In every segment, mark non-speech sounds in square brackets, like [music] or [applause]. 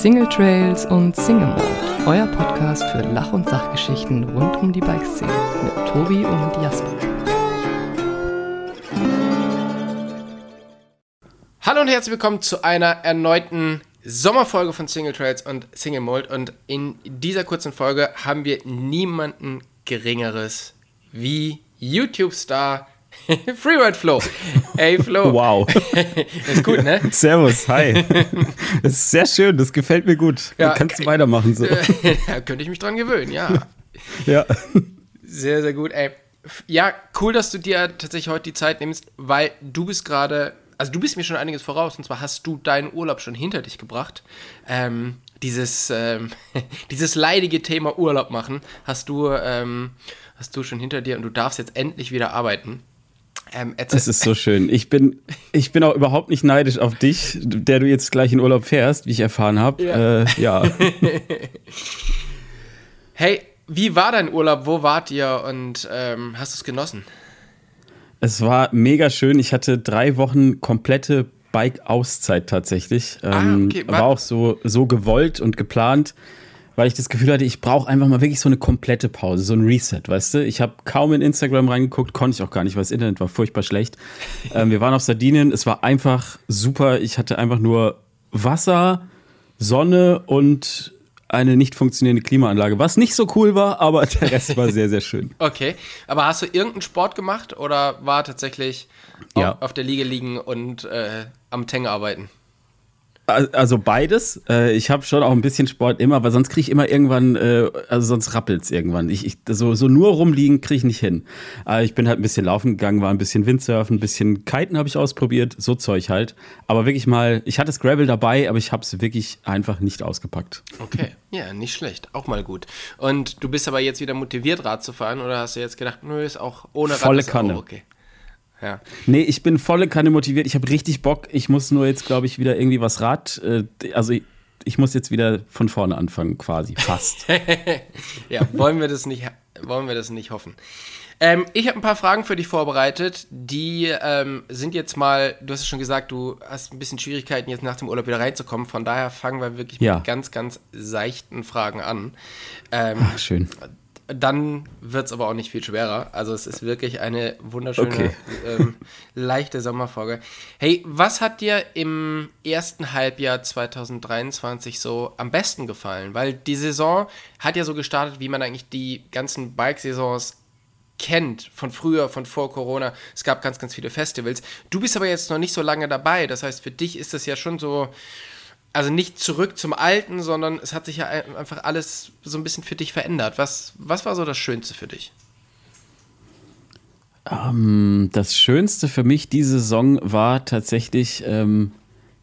Single Trails und Single Mode, euer Podcast für Lach- und Sachgeschichten rund um die Bikeszene mit Tobi und Jasper. Hallo und herzlich willkommen zu einer erneuten Sommerfolge von Single Trails und Single Mold. Und in dieser kurzen Folge haben wir niemanden Geringeres wie YouTube-Star [laughs] Freeride Flo. Hey Flo. [laughs] Wow. das [laughs] ist gut, ne? Servus, hi. Das ist sehr schön, das gefällt mir gut. Ja, kannst du weitermachen so. da könnte ich mich dran gewöhnen, ja. Ja. Sehr, sehr gut, ey. Ja, cool, dass du dir tatsächlich heute die Zeit nimmst, weil du bist gerade, also du bist mir schon einiges voraus, und zwar hast du deinen Urlaub schon hinter dich gebracht. Ähm, dieses, ähm, dieses leidige Thema Urlaub machen hast du, ähm, hast du schon hinter dir und du darfst jetzt endlich wieder arbeiten. Ähm, das ist so schön. Ich bin, ich bin auch überhaupt nicht neidisch auf dich, der du jetzt gleich in Urlaub fährst, wie ich erfahren habe. Ja. Äh, ja. [laughs] hey, wie war dein Urlaub? Wo wart ihr und ähm, hast du es genossen? Es war mega schön. Ich hatte drei Wochen komplette Bike-Auszeit tatsächlich. Ah, ähm, okay. War auch so, so gewollt und geplant weil ich das Gefühl hatte, ich brauche einfach mal wirklich so eine komplette Pause, so ein Reset, weißt du? Ich habe kaum in Instagram reingeguckt, konnte ich auch gar nicht, weil das Internet war furchtbar schlecht. [laughs] ähm, wir waren auf Sardinien, es war einfach super. Ich hatte einfach nur Wasser, Sonne und eine nicht funktionierende Klimaanlage, was nicht so cool war, aber der [laughs] Rest war sehr, sehr schön. Okay, aber hast du irgendeinen Sport gemacht oder war tatsächlich ja. auf, auf der Liege liegen und äh, am Teng arbeiten? Also beides. Äh, ich habe schon auch ein bisschen Sport immer, aber sonst kriege ich immer irgendwann, äh, also sonst rappelt es irgendwann. Ich, ich, so, so nur rumliegen kriege ich nicht hin. Aber ich bin halt ein bisschen laufen gegangen, war ein bisschen Windsurfen, ein bisschen Kiten habe ich ausprobiert, so Zeug halt. Aber wirklich mal, ich hatte Scrabble dabei, aber ich habe es wirklich einfach nicht ausgepackt. Okay, ja, nicht schlecht, auch mal gut. Und du bist aber jetzt wieder motiviert, Rad zu fahren oder hast du jetzt gedacht, nö, ist auch ohne Rad Volle Kanne. okay? Ja. Nee, ich bin volle Kanne motiviert. Ich habe richtig Bock. Ich muss nur jetzt, glaube ich, wieder irgendwie was Rad. Äh, also ich, ich, muss jetzt wieder von vorne anfangen, quasi. Fast. [laughs] ja, wollen wir das nicht, wollen wir das nicht hoffen. Ähm, ich habe ein paar Fragen für dich vorbereitet. Die ähm, sind jetzt mal, du hast es schon gesagt, du hast ein bisschen Schwierigkeiten, jetzt nach dem Urlaub wieder reinzukommen. Von daher fangen wir wirklich ja. mit ganz, ganz seichten Fragen an. Ähm, Ach, schön dann wird es aber auch nicht viel schwerer. Also es ist wirklich eine wunderschöne, okay. ähm, leichte Sommerfolge. Hey, was hat dir im ersten Halbjahr 2023 so am besten gefallen? Weil die Saison hat ja so gestartet, wie man eigentlich die ganzen Bike-Saisons kennt, von früher, von vor Corona. Es gab ganz, ganz viele Festivals. Du bist aber jetzt noch nicht so lange dabei. Das heißt, für dich ist das ja schon so also nicht zurück zum Alten, sondern es hat sich ja einfach alles so ein bisschen für dich verändert. Was, was war so das Schönste für dich? Ähm, das Schönste für mich diese Saison war tatsächlich, ähm,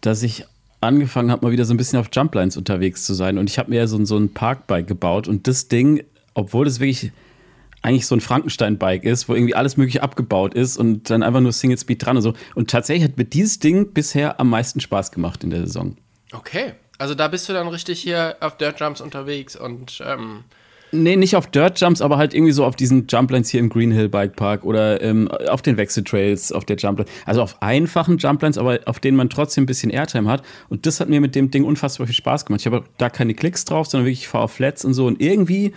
dass ich angefangen habe, mal wieder so ein bisschen auf Jumplines unterwegs zu sein. Und ich habe mir ja so, so ein Parkbike gebaut. Und das Ding, obwohl es wirklich eigentlich so ein Frankenstein-Bike ist, wo irgendwie alles mögliche abgebaut ist und dann einfach nur Single Speed dran und so. Und tatsächlich hat mir dieses Ding bisher am meisten Spaß gemacht in der Saison. Okay, also da bist du dann richtig hier auf Dirt Jumps unterwegs und ähm Nee, nicht auf Dirt Jumps, aber halt irgendwie so auf diesen Jumplines hier im Green Hill Bike Park oder ähm, auf den Wechseltrails, auf der Jumpline. Also auf einfachen Jumplines, aber auf denen man trotzdem ein bisschen Airtime hat. Und das hat mir mit dem Ding unfassbar viel Spaß gemacht. Ich habe da keine Klicks drauf, sondern wirklich fahre auf Flats und so. Und irgendwie,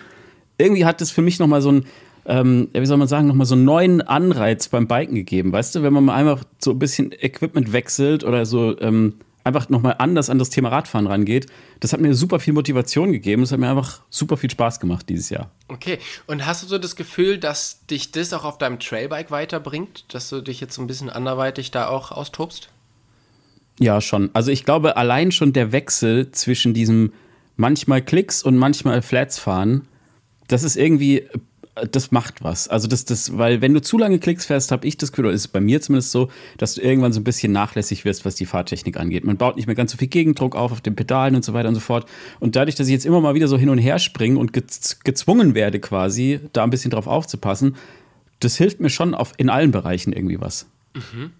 irgendwie hat das für mich nochmal so ein, ähm, wie soll man sagen, nochmal so einen neuen Anreiz beim Biken gegeben. Weißt du, wenn man mal einfach so ein bisschen Equipment wechselt oder so, ähm, einfach nochmal anders an das Thema Radfahren rangeht. Das hat mir super viel Motivation gegeben. Das hat mir einfach super viel Spaß gemacht dieses Jahr. Okay. Und hast du so das Gefühl, dass dich das auch auf deinem Trailbike weiterbringt? Dass du dich jetzt so ein bisschen anderweitig da auch austobst? Ja, schon. Also ich glaube, allein schon der Wechsel zwischen diesem manchmal Klicks und manchmal Flats fahren, das ist irgendwie das macht was. Also das, das, weil wenn du zu lange Klicks fährst, habe ich das Gefühl, oder ist es bei mir zumindest so, dass du irgendwann so ein bisschen nachlässig wirst, was die Fahrtechnik angeht. Man baut nicht mehr ganz so viel Gegendruck auf auf den Pedalen und so weiter und so fort. Und dadurch, dass ich jetzt immer mal wieder so hin und her springe und gezwungen werde quasi, da ein bisschen drauf aufzupassen, das hilft mir schon auf, in allen Bereichen irgendwie was. Mhm.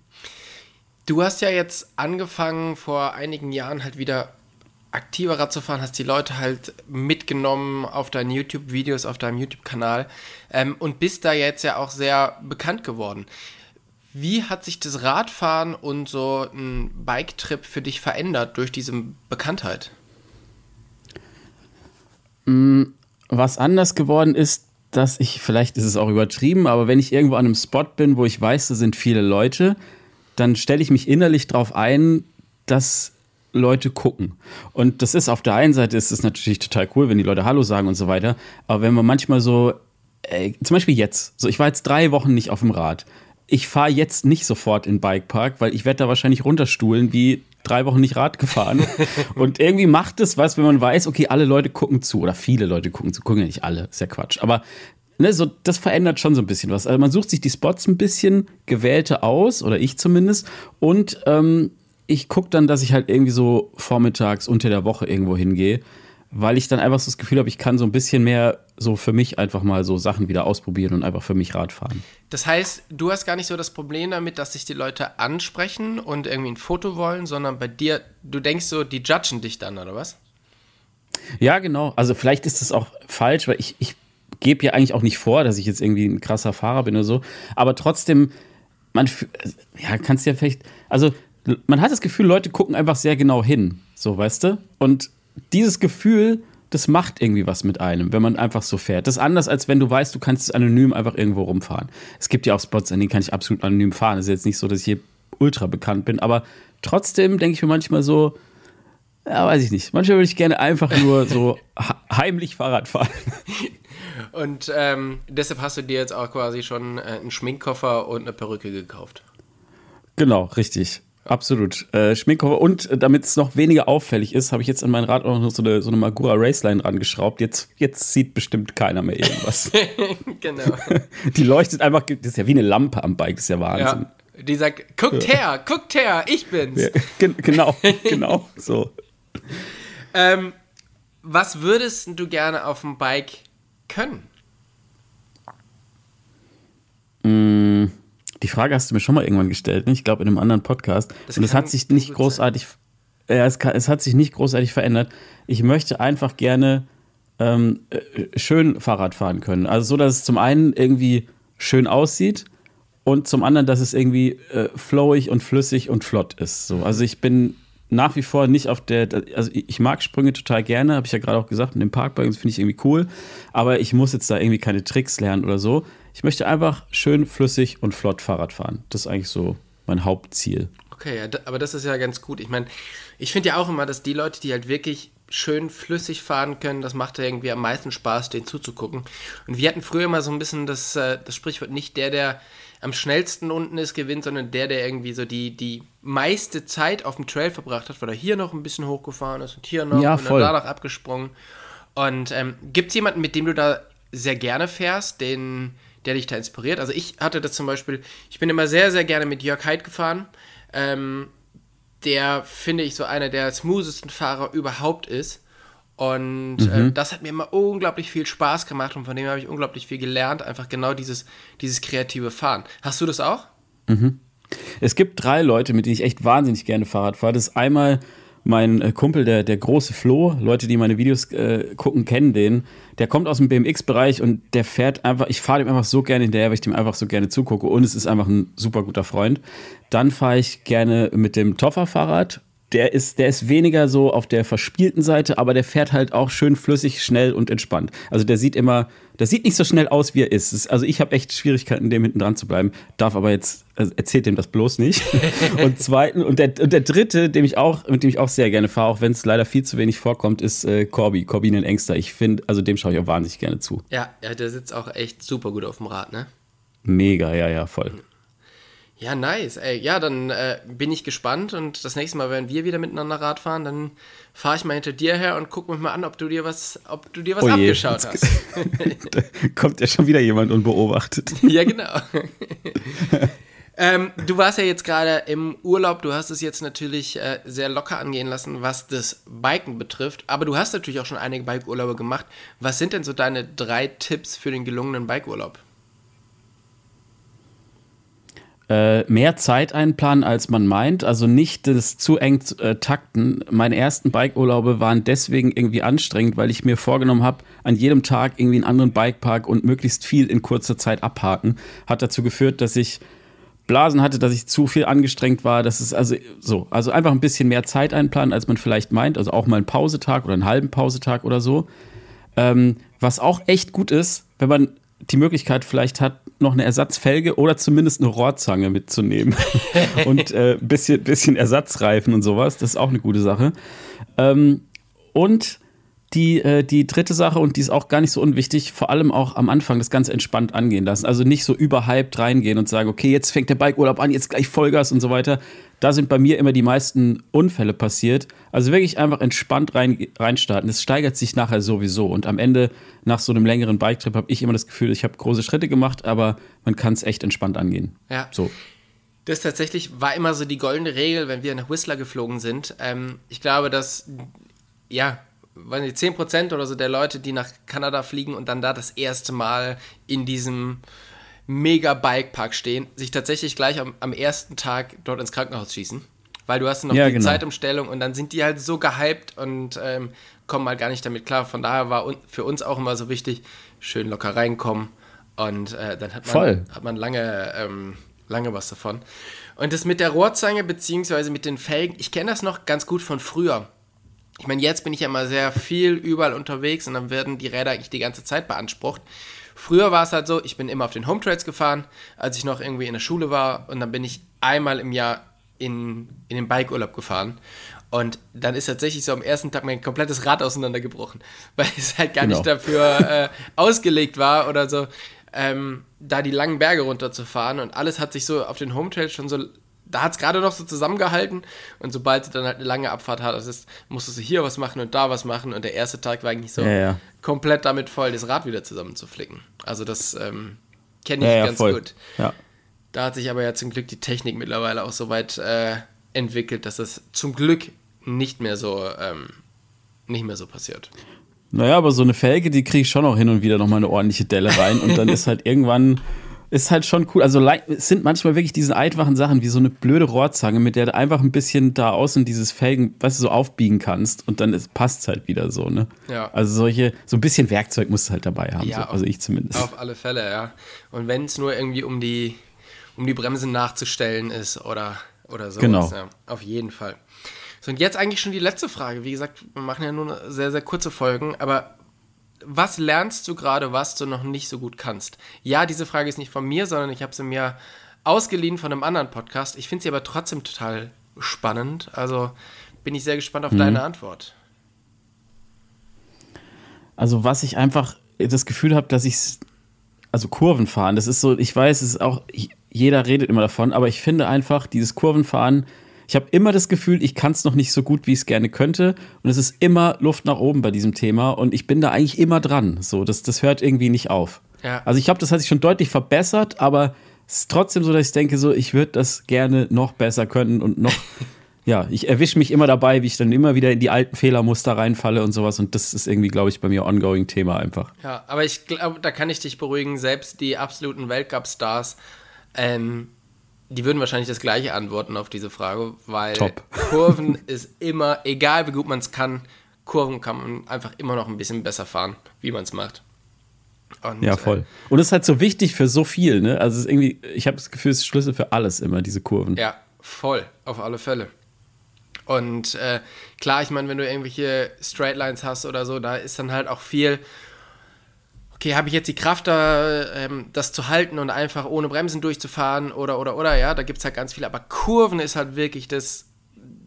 Du hast ja jetzt angefangen vor einigen Jahren halt wieder aktiver Rad zu fahren, hast die Leute halt mitgenommen auf deinen YouTube-Videos, auf deinem YouTube-Kanal ähm, und bist da jetzt ja auch sehr bekannt geworden. Wie hat sich das Radfahren und so ein Bike-Trip für dich verändert durch diese Bekanntheit? Mm, was anders geworden ist, dass ich, vielleicht ist es auch übertrieben, aber wenn ich irgendwo an einem Spot bin, wo ich weiß, da sind viele Leute, dann stelle ich mich innerlich darauf ein, dass Leute gucken. Und das ist auf der einen Seite ist es natürlich total cool, wenn die Leute Hallo sagen und so weiter. Aber wenn man manchmal so, äh, zum Beispiel jetzt, so ich war jetzt drei Wochen nicht auf dem Rad. Ich fahre jetzt nicht sofort in den Bikepark, weil ich werde da wahrscheinlich runterstuhlen wie drei Wochen nicht Rad gefahren. [laughs] und irgendwie macht es was, wenn man weiß, okay, alle Leute gucken zu oder viele Leute gucken zu. Gucken ja nicht alle, ist ja Quatsch. Aber ne, so, das verändert schon so ein bisschen was. Also man sucht sich die Spots ein bisschen gewählte aus, oder ich zumindest. Und ähm, ich gucke dann, dass ich halt irgendwie so vormittags unter der Woche irgendwo hingehe, weil ich dann einfach so das Gefühl habe, ich kann so ein bisschen mehr so für mich einfach mal so Sachen wieder ausprobieren und einfach für mich Rad fahren. Das heißt, du hast gar nicht so das Problem damit, dass sich die Leute ansprechen und irgendwie ein Foto wollen, sondern bei dir, du denkst so, die judgen dich dann, oder was? Ja, genau. Also vielleicht ist das auch falsch, weil ich, ich gebe ja eigentlich auch nicht vor, dass ich jetzt irgendwie ein krasser Fahrer bin oder so. Aber trotzdem, man, ja, kannst ja vielleicht, also man hat das Gefühl, Leute gucken einfach sehr genau hin, so weißt du? Und dieses Gefühl, das macht irgendwie was mit einem, wenn man einfach so fährt. Das ist anders, als wenn du weißt, du kannst anonym einfach irgendwo rumfahren. Es gibt ja auch Spots, an denen kann ich absolut anonym fahren. Es ist jetzt nicht so, dass ich hier ultra bekannt bin, aber trotzdem denke ich mir manchmal so, ja, weiß ich nicht. Manchmal würde ich gerne einfach nur so [laughs] heimlich Fahrrad fahren. Und ähm, deshalb hast du dir jetzt auch quasi schon äh, einen Schminkkoffer und eine Perücke gekauft. Genau, richtig. Absolut. Äh, Schminkkoffer und äh, damit es noch weniger auffällig ist, habe ich jetzt an mein Rad auch noch so eine, so eine Magura Raceline rangeschraubt. Jetzt, jetzt sieht bestimmt keiner mehr irgendwas. [laughs] genau. [laughs] Die leuchtet einfach, das ist ja wie eine Lampe am Bike, das ist ja Wahnsinn. Ja, die sagt, guckt her, guckt her, ich bin's. Ja, genau, [laughs] genau, so. Ähm, was würdest du gerne auf dem Bike können? Mm die Frage hast du mir schon mal irgendwann gestellt, ne? ich glaube in einem anderen Podcast. Das und es hat sich nicht großartig, ja, es, kann, es, hat sich nicht großartig verändert. Ich möchte einfach gerne ähm, äh, schön Fahrrad fahren können. Also so, dass es zum einen irgendwie schön aussieht und zum anderen, dass es irgendwie äh, flowig und flüssig und flott ist. So. Also ich bin nach wie vor nicht auf der, also ich mag Sprünge total gerne, habe ich ja gerade auch gesagt, in dem Parkbank, das finde ich irgendwie cool, aber ich muss jetzt da irgendwie keine Tricks lernen oder so. Ich möchte einfach schön flüssig und flott Fahrrad fahren. Das ist eigentlich so mein Hauptziel. Okay, aber das ist ja ganz gut. Ich meine, ich finde ja auch immer, dass die Leute, die halt wirklich schön flüssig fahren können, das macht ja irgendwie am meisten Spaß, denen zuzugucken. Und wir hatten früher immer so ein bisschen das, äh, das Sprichwort, nicht der, der am schnellsten unten ist, gewinnt, sondern der, der irgendwie so die, die meiste Zeit auf dem Trail verbracht hat, weil er hier noch ein bisschen hochgefahren ist und hier noch ja, und dann da noch abgesprungen. Und ähm, gibt es jemanden, mit dem du da sehr gerne fährst, den, der dich da inspiriert. Also ich hatte das zum Beispiel, ich bin immer sehr, sehr gerne mit Jörg Heid gefahren. Ähm, der, finde ich, so einer der smoothesten Fahrer überhaupt ist. Und mhm. äh, das hat mir immer unglaublich viel Spaß gemacht und von dem habe ich unglaublich viel gelernt. Einfach genau dieses, dieses kreative Fahren. Hast du das auch? Mhm. Es gibt drei Leute, mit denen ich echt wahnsinnig gerne Fahrrad fahre. Das ist einmal mein äh, Kumpel, der, der große Flo, Leute, die meine Videos äh, gucken, kennen den. Der kommt aus dem BMX-Bereich und der fährt einfach, ich fahre dem einfach so gerne hinterher, weil ich dem einfach so gerne zugucke und es ist einfach ein super guter Freund. Dann fahre ich gerne mit dem Toffer-Fahrrad der ist, der ist weniger so auf der verspielten Seite, aber der fährt halt auch schön flüssig, schnell und entspannt. Also der sieht immer, der sieht nicht so schnell aus, wie er ist. Also ich habe echt Schwierigkeiten, dem hinten dran zu bleiben. Darf aber jetzt, also erzählt dem das bloß nicht. [laughs] und zweiten, und der, und der dritte, dem ich auch, mit dem ich auch sehr gerne fahre, auch wenn es leider viel zu wenig vorkommt, ist äh, Corby, Corbin Engster. Ich finde, also dem schaue ich auch wahnsinnig gerne zu. Ja, ja, der sitzt auch echt super gut auf dem Rad, ne? Mega, ja, ja, voll. Ja, nice. Ey, ja, dann äh, bin ich gespannt und das nächste Mal, wenn wir wieder miteinander Rad fahren, dann fahre ich mal hinter dir her und guck mich mal an, ob du dir was, ob du dir was oh abgeschaut hast. [laughs] da kommt ja schon wieder jemand und beobachtet. [laughs] ja, genau. [laughs] ähm, du warst ja jetzt gerade im Urlaub, du hast es jetzt natürlich äh, sehr locker angehen lassen, was das Biken betrifft, aber du hast natürlich auch schon einige Bikeurlaube gemacht. Was sind denn so deine drei Tipps für den gelungenen Bikeurlaub? Äh, mehr Zeit einplanen, als man meint. Also nicht das zu eng äh, takten. Meine ersten Bikeurlaube waren deswegen irgendwie anstrengend, weil ich mir vorgenommen habe, an jedem Tag irgendwie einen anderen Bikepark und möglichst viel in kurzer Zeit abhaken. Hat dazu geführt, dass ich Blasen hatte, dass ich zu viel angestrengt war. Das ist also so. Also einfach ein bisschen mehr Zeit einplanen, als man vielleicht meint. Also auch mal einen Pausetag oder einen halben Pausetag oder so. Ähm, was auch echt gut ist, wenn man die Möglichkeit vielleicht hat, noch eine Ersatzfelge oder zumindest eine Rohrzange mitzunehmen [laughs] und ein äh, bisschen, bisschen Ersatzreifen und sowas. Das ist auch eine gute Sache. Ähm, und die, äh, die dritte Sache, und die ist auch gar nicht so unwichtig, vor allem auch am Anfang das ganz entspannt angehen lassen. Also nicht so überhyped reingehen und sagen, okay, jetzt fängt der Bikeurlaub an, jetzt gleich Vollgas und so weiter. Da sind bei mir immer die meisten Unfälle passiert. Also wirklich einfach entspannt rein, reinstarten. Es steigert sich nachher sowieso. Und am Ende, nach so einem längeren Biketrip, habe ich immer das Gefühl, ich habe große Schritte gemacht, aber man kann es echt entspannt angehen. Ja. So. Das tatsächlich war immer so die goldene Regel, wenn wir nach Whistler geflogen sind. Ähm, ich glaube, dass, ja, weiß nicht, 10% oder so der Leute, die nach Kanada fliegen und dann da das erste Mal in diesem mega Bikepark stehen, sich tatsächlich gleich am, am, ersten Tag dort ins Krankenhaus schießen. Weil du hast noch ja, die genau. Zeitumstellung und dann sind die halt so gehypt und ähm, kommen halt gar nicht damit klar. Von daher war für uns auch immer so wichtig, schön locker reinkommen und äh, dann hat man, hat man lange, ähm, lange was davon. Und das mit der Rohrzange beziehungsweise mit den Felgen, ich kenne das noch ganz gut von früher ich meine, jetzt bin ich ja mal sehr viel überall unterwegs und dann werden die Räder eigentlich die ganze Zeit beansprucht. Früher war es halt so, ich bin immer auf den Home Trails gefahren, als ich noch irgendwie in der Schule war und dann bin ich einmal im Jahr in, in den Bikeurlaub gefahren. Und dann ist tatsächlich so am ersten Tag mein komplettes Rad auseinandergebrochen, [laughs] weil es halt gar genau. nicht dafür äh, ausgelegt war oder so, ähm, da die langen Berge runterzufahren. Und alles hat sich so auf den Home Trails schon so da hat es gerade noch so zusammengehalten und sobald du dann halt eine lange Abfahrt hattest, musstest du hier was machen und da was machen und der erste Tag war eigentlich so ja, ja. komplett damit voll, das Rad wieder zusammenzuflicken. Also das ähm, kenne ich ja, ganz gut. Da hat sich aber ja zum Glück die Technik mittlerweile auch so weit äh, entwickelt, dass das zum Glück nicht mehr so ähm, nicht mehr so passiert. Naja, aber so eine Felge, die kriege ich schon auch hin und wieder nochmal eine ordentliche Delle rein und dann [laughs] ist halt irgendwann ist halt schon cool. Also es sind manchmal wirklich diese einfachen Sachen wie so eine blöde Rohrzange, mit der du einfach ein bisschen da außen dieses Felgen, weißt du, so aufbiegen kannst und dann passt es halt wieder so, ne? Ja. Also solche, so ein bisschen Werkzeug musst du halt dabei haben, ja, so, also ich zumindest. Auf alle Fälle, ja. Und wenn es nur irgendwie um die, um die Bremse nachzustellen ist oder, oder so. Genau. Ja, auf jeden Fall. So, und jetzt eigentlich schon die letzte Frage. Wie gesagt, wir machen ja nur sehr, sehr kurze Folgen, aber was lernst du gerade, was du noch nicht so gut kannst? Ja, diese Frage ist nicht von mir, sondern ich habe sie mir ausgeliehen von einem anderen Podcast. Ich finde sie aber trotzdem total spannend. Also bin ich sehr gespannt auf mhm. deine Antwort. Also was ich einfach das Gefühl habe, dass ich also Kurven fahren, das ist so, ich weiß, es ist auch jeder redet immer davon, aber ich finde einfach dieses Kurvenfahren ich habe immer das Gefühl, ich kann es noch nicht so gut, wie ich es gerne könnte. Und es ist immer Luft nach oben bei diesem Thema. Und ich bin da eigentlich immer dran. So, das, das hört irgendwie nicht auf. Ja. Also ich glaube, das hat sich schon deutlich verbessert, aber es ist trotzdem so, dass ich denke, so, ich würde das gerne noch besser können und noch. [laughs] ja, ich erwische mich immer dabei, wie ich dann immer wieder in die alten Fehlermuster reinfalle und sowas. Und das ist irgendwie, glaube ich, bei mir ongoing Thema einfach. Ja, aber ich glaube, da kann ich dich beruhigen. Selbst die absoluten Weltcup-Stars ähm, die würden wahrscheinlich das gleiche antworten auf diese Frage, weil Top. [laughs] Kurven ist immer, egal wie gut man es kann, Kurven kann man einfach immer noch ein bisschen besser fahren, wie man es macht. Und, ja, voll. Äh, und es ist halt so wichtig für so viel, ne? Also es ist irgendwie, ich habe das Gefühl, es ist Schlüssel für alles immer, diese Kurven. Ja, voll, auf alle Fälle. Und äh, klar, ich meine, wenn du irgendwelche Straightlines hast oder so, da ist dann halt auch viel, okay, habe ich jetzt die Kraft, da, ähm, das zu halten und einfach ohne Bremsen durchzufahren oder, oder, oder, ja, da gibt es halt ganz viel. Aber Kurven ist halt wirklich das,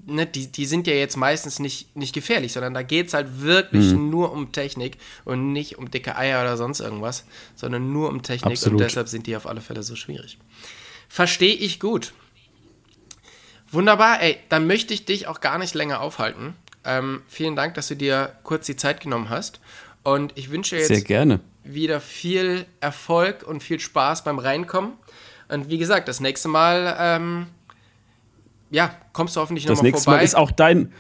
ne, die, die sind ja jetzt meistens nicht, nicht gefährlich, sondern da geht es halt wirklich mhm. nur um Technik und nicht um dicke Eier oder sonst irgendwas, sondern nur um Technik Absolut. und deshalb sind die auf alle Fälle so schwierig. Verstehe ich gut. Wunderbar, ey, dann möchte ich dich auch gar nicht länger aufhalten. Ähm, vielen Dank, dass du dir kurz die Zeit genommen hast. Und ich wünsche jetzt Sehr gerne wieder viel Erfolg und viel Spaß beim Reinkommen. Und wie gesagt, das nächste Mal, ähm, ja, kommst du hoffentlich nochmal vorbei. Das nächste Mal ist auch dein,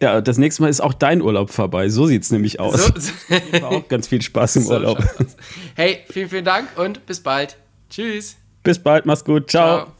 ja, das nächste Mal ist auch dein Urlaub vorbei. So sieht es nämlich aus. [laughs] So, so. auch ganz viel Spaß im so Urlaub. Hey, vielen, vielen Dank und bis bald. Tschüss. Bis bald, mach's gut. Ciao. Ciao.